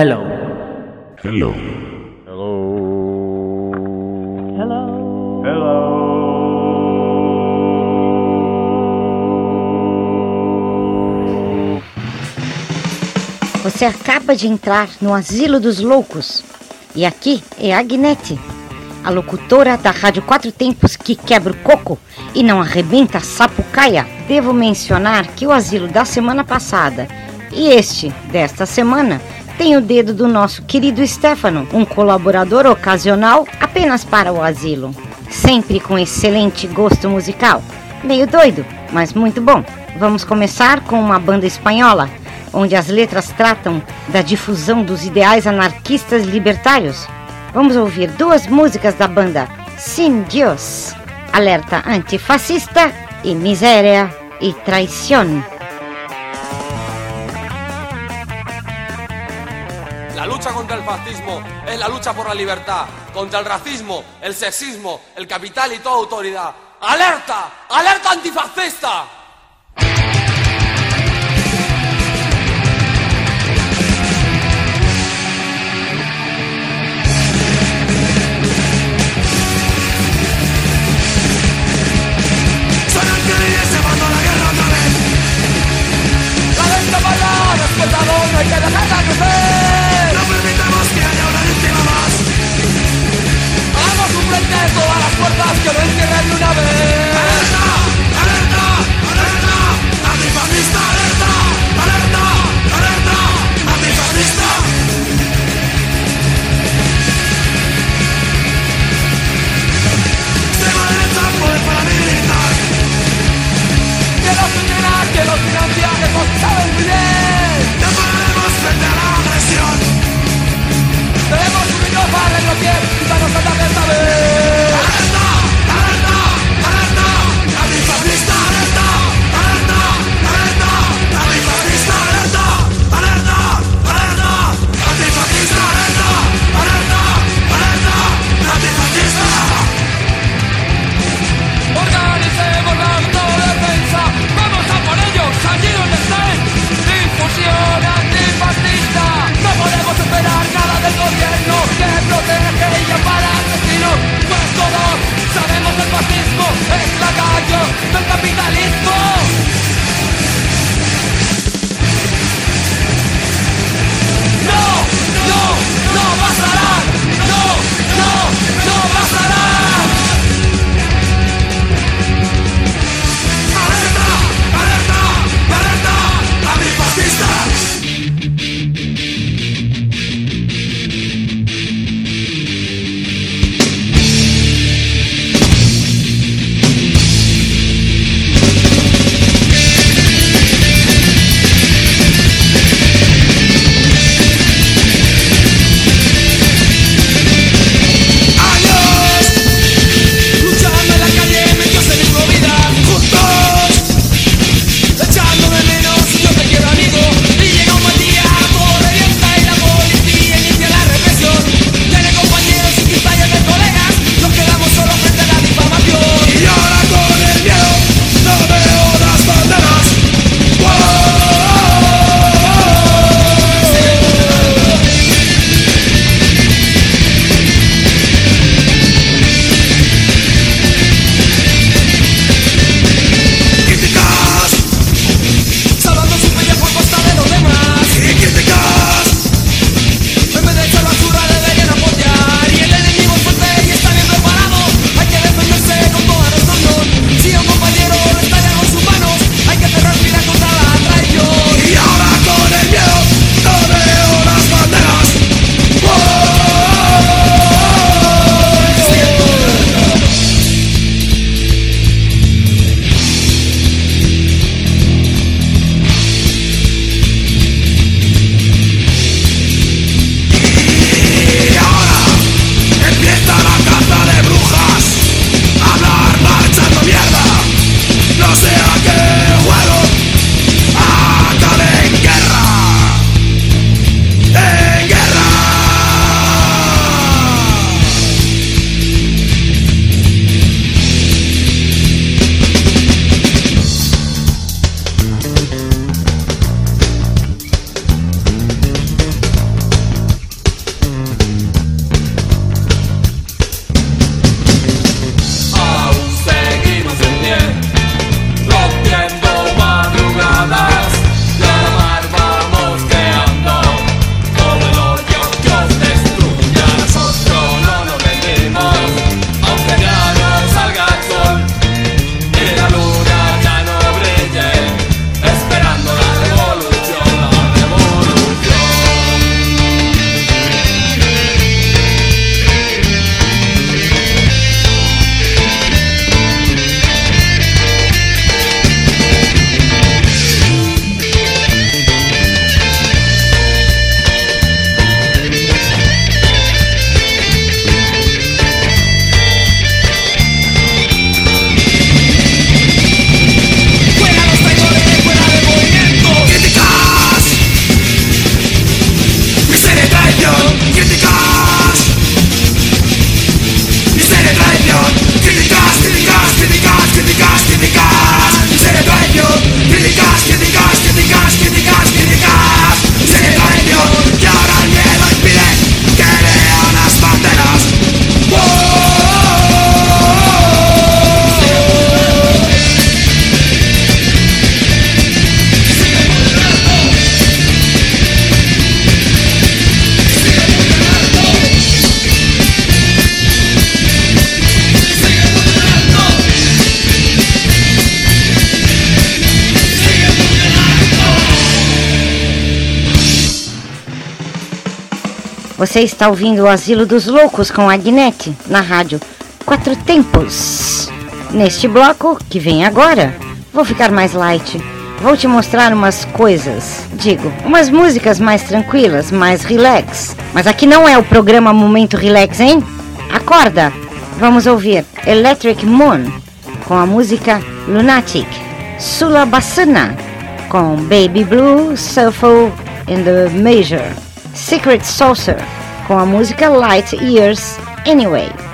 Hello. Hello. Hello. Hello. Você acaba de entrar no Asilo dos Loucos. E aqui é a Agnete, a locutora da Rádio Quatro Tempos que quebra o coco e não arrebenta a sapucaia. Devo mencionar que o asilo da semana passada e este desta semana tem o dedo do nosso querido Stefano, um colaborador ocasional apenas para o asilo. Sempre com excelente gosto musical. Meio doido, mas muito bom. Vamos começar com uma banda espanhola, onde as letras tratam da difusão dos ideais anarquistas libertários. Vamos ouvir duas músicas da banda Sin Dios, Alerta Antifascista e Miséria e Traición. Contra el fascismo es la lucha por la libertad, contra el racismo, el sexismo, el capital y toda autoridad. ¡Alerta! ¡Alerta antifascista! Você está ouvindo o Asilo dos Loucos com a Agnete na rádio Quatro Tempos. Neste bloco, que vem agora, vou ficar mais light. Vou te mostrar umas coisas, digo, umas músicas mais tranquilas, mais relax. Mas aqui não é o programa Momento Relax, hein? Acorda! Vamos ouvir Electric Moon com a música Lunatic, Sula Bassana com Baby Blue, Shuffle in the Major, Secret Saucer com a música Light Years Anyway.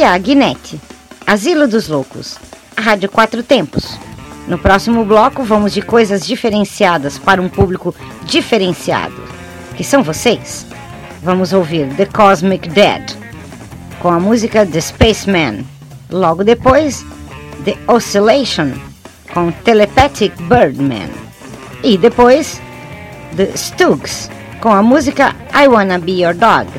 E a Agnete. Asilo dos Loucos, a Rádio Quatro Tempos. No próximo bloco, vamos de coisas diferenciadas para um público diferenciado, que são vocês. Vamos ouvir The Cosmic Dead, com a música The Spaceman. Logo depois, The Oscillation, com Telepathic Birdman. E depois, The Stooges, com a música I Wanna Be Your Dog.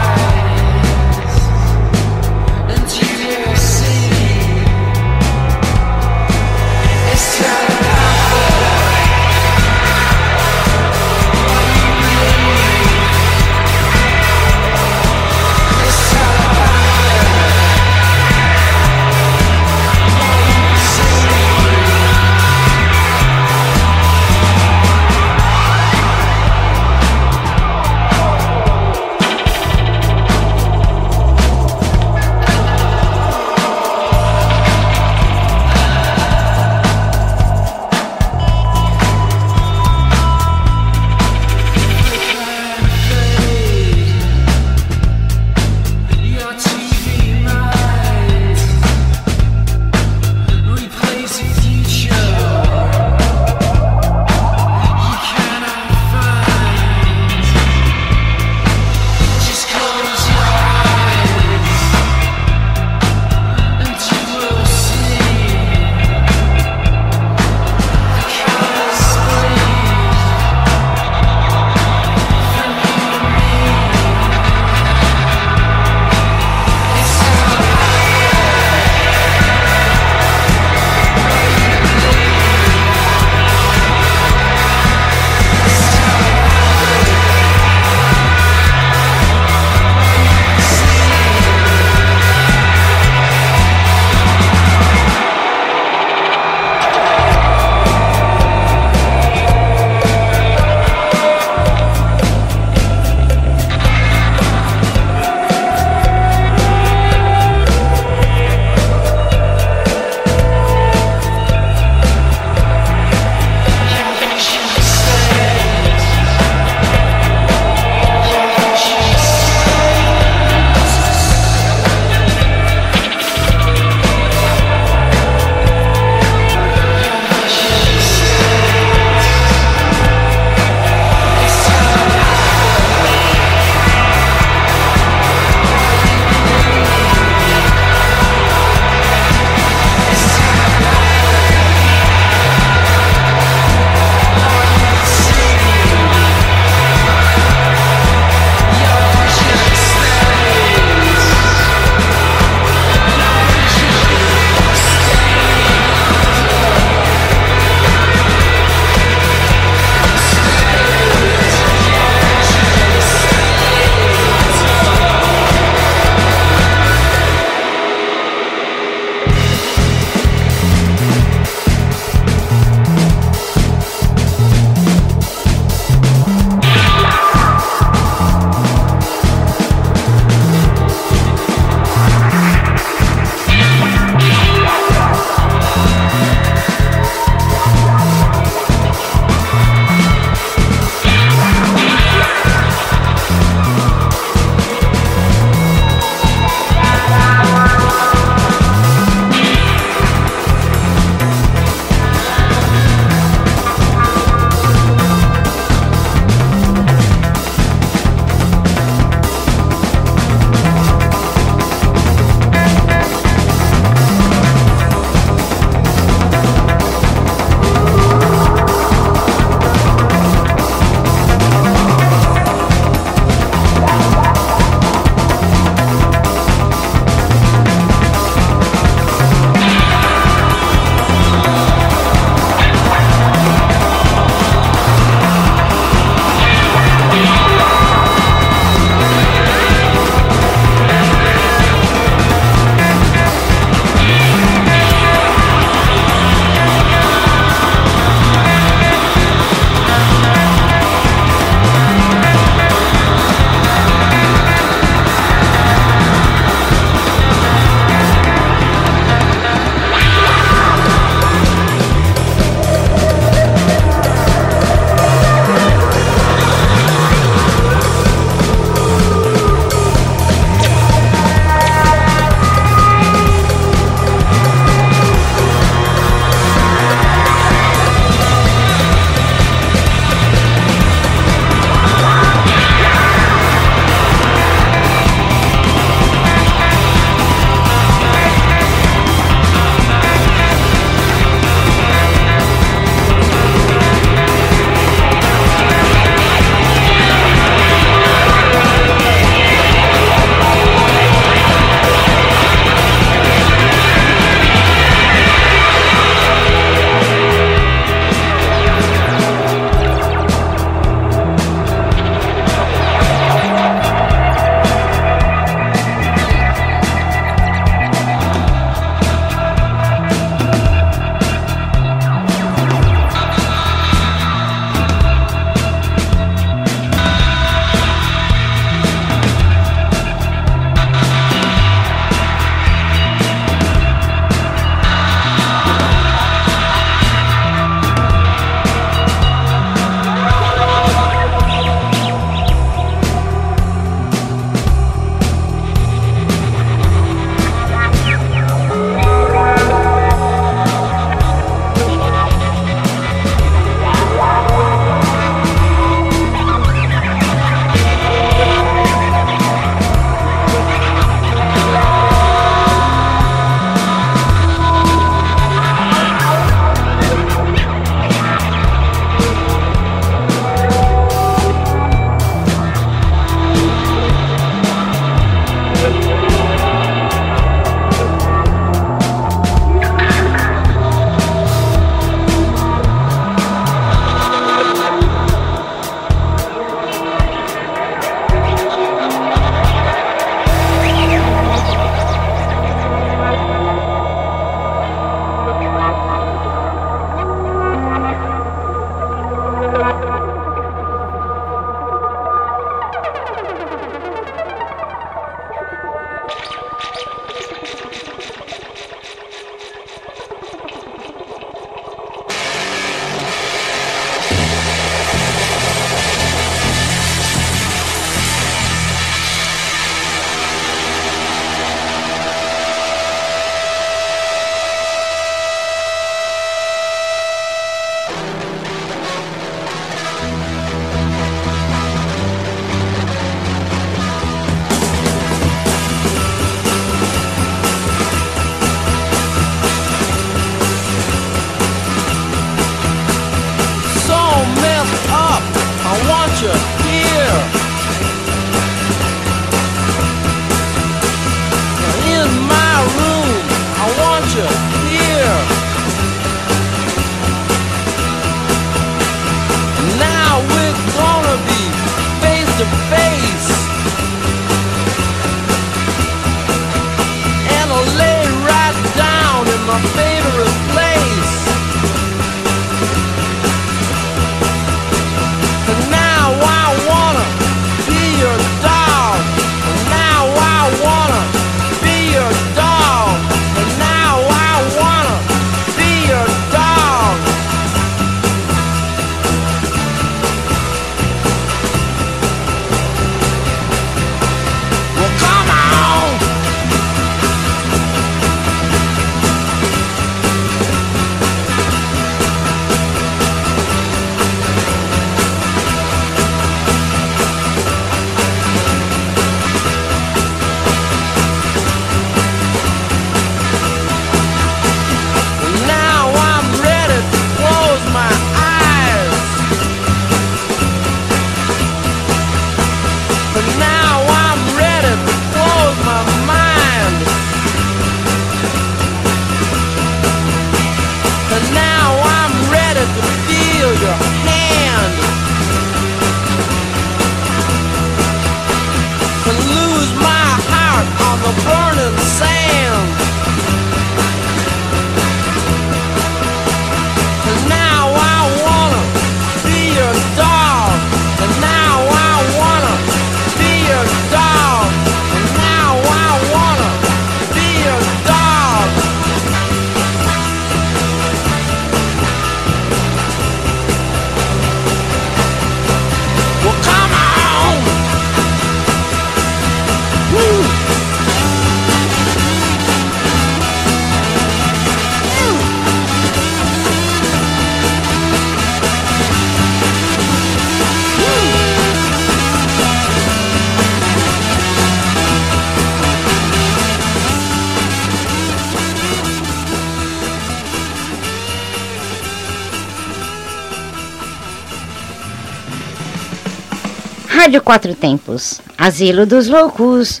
Rádio Quatro Tempos, Asilo dos Loucos,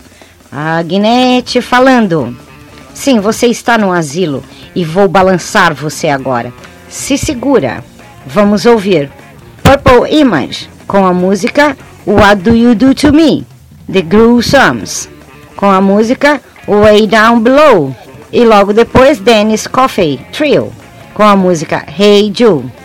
Agnete falando. Sim, você está no asilo e vou balançar você agora. Se segura. Vamos ouvir Purple Image com a música What Do You Do To Me, The Gruesomes, com a música Way Down Below e logo depois Dennis Coffey Trio com a música Hey Jude.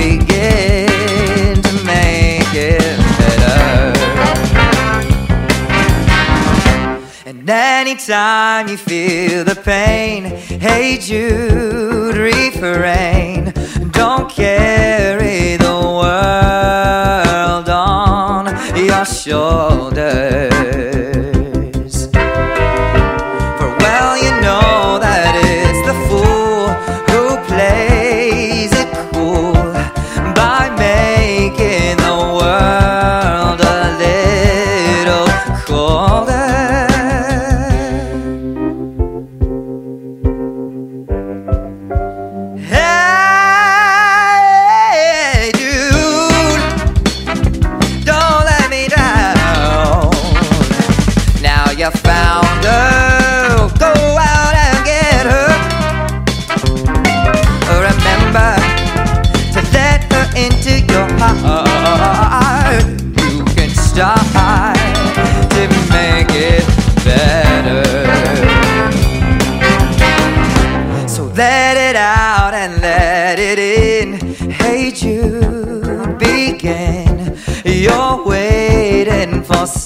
Begin to make it better. And anytime you feel the pain, hey Jude, refrain. Don't carry the world on your shoulders.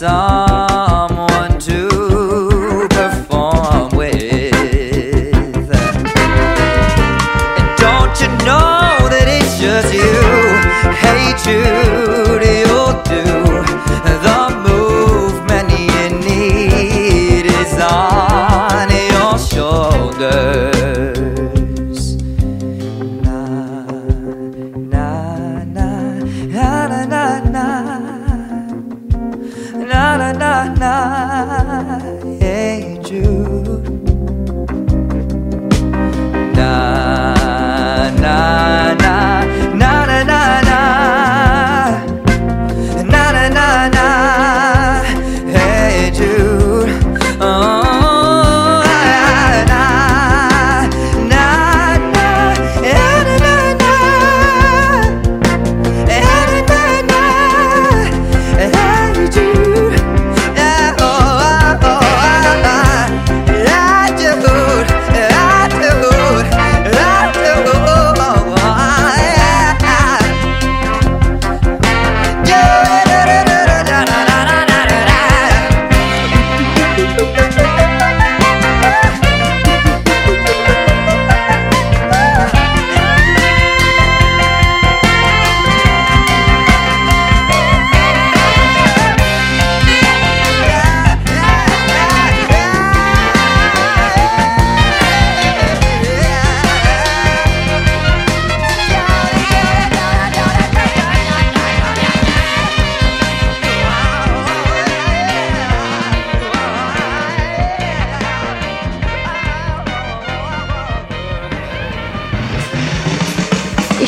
Someone to perform with. And don't you know that it's just you? Hey Jude,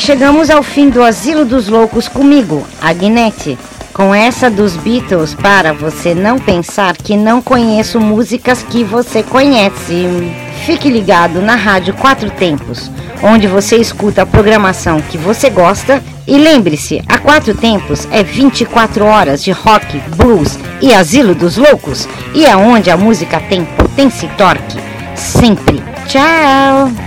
chegamos ao fim do Asilo dos Loucos comigo, Agnete. Com essa dos Beatles para você não pensar que não conheço músicas que você conhece. Fique ligado na Rádio Quatro Tempos, onde você escuta a programação que você gosta. E lembre-se, a Quatro Tempos é 24 horas de rock, blues e Asilo dos Loucos. E é onde a música tem potência e torque. Sempre. Tchau!